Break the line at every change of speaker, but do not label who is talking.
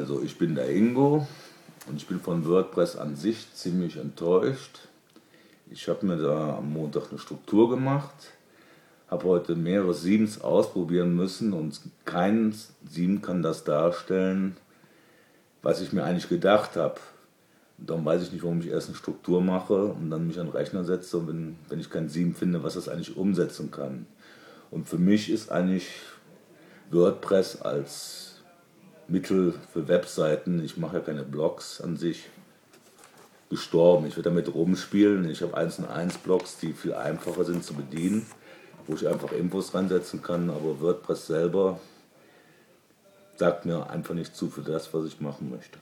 Also, ich bin der Ingo und ich bin von WordPress an sich ziemlich enttäuscht. Ich habe mir da am Montag eine Struktur gemacht, habe heute mehrere Siebens ausprobieren müssen und kein Sieben kann das darstellen, was ich mir eigentlich gedacht habe. Dann weiß ich nicht, warum ich erst eine Struktur mache und dann mich an den Rechner setze und wenn, wenn ich kein Sieben finde, was das eigentlich umsetzen kann. Und für mich ist eigentlich WordPress als Mittel für Webseiten, ich mache ja keine Blogs an sich, gestorben. Ich werde damit rumspielen. Ich habe 1 und 1 Blogs, die viel einfacher sind zu bedienen, wo ich einfach Infos reinsetzen kann, aber WordPress selber sagt mir einfach nicht zu für das, was ich machen möchte.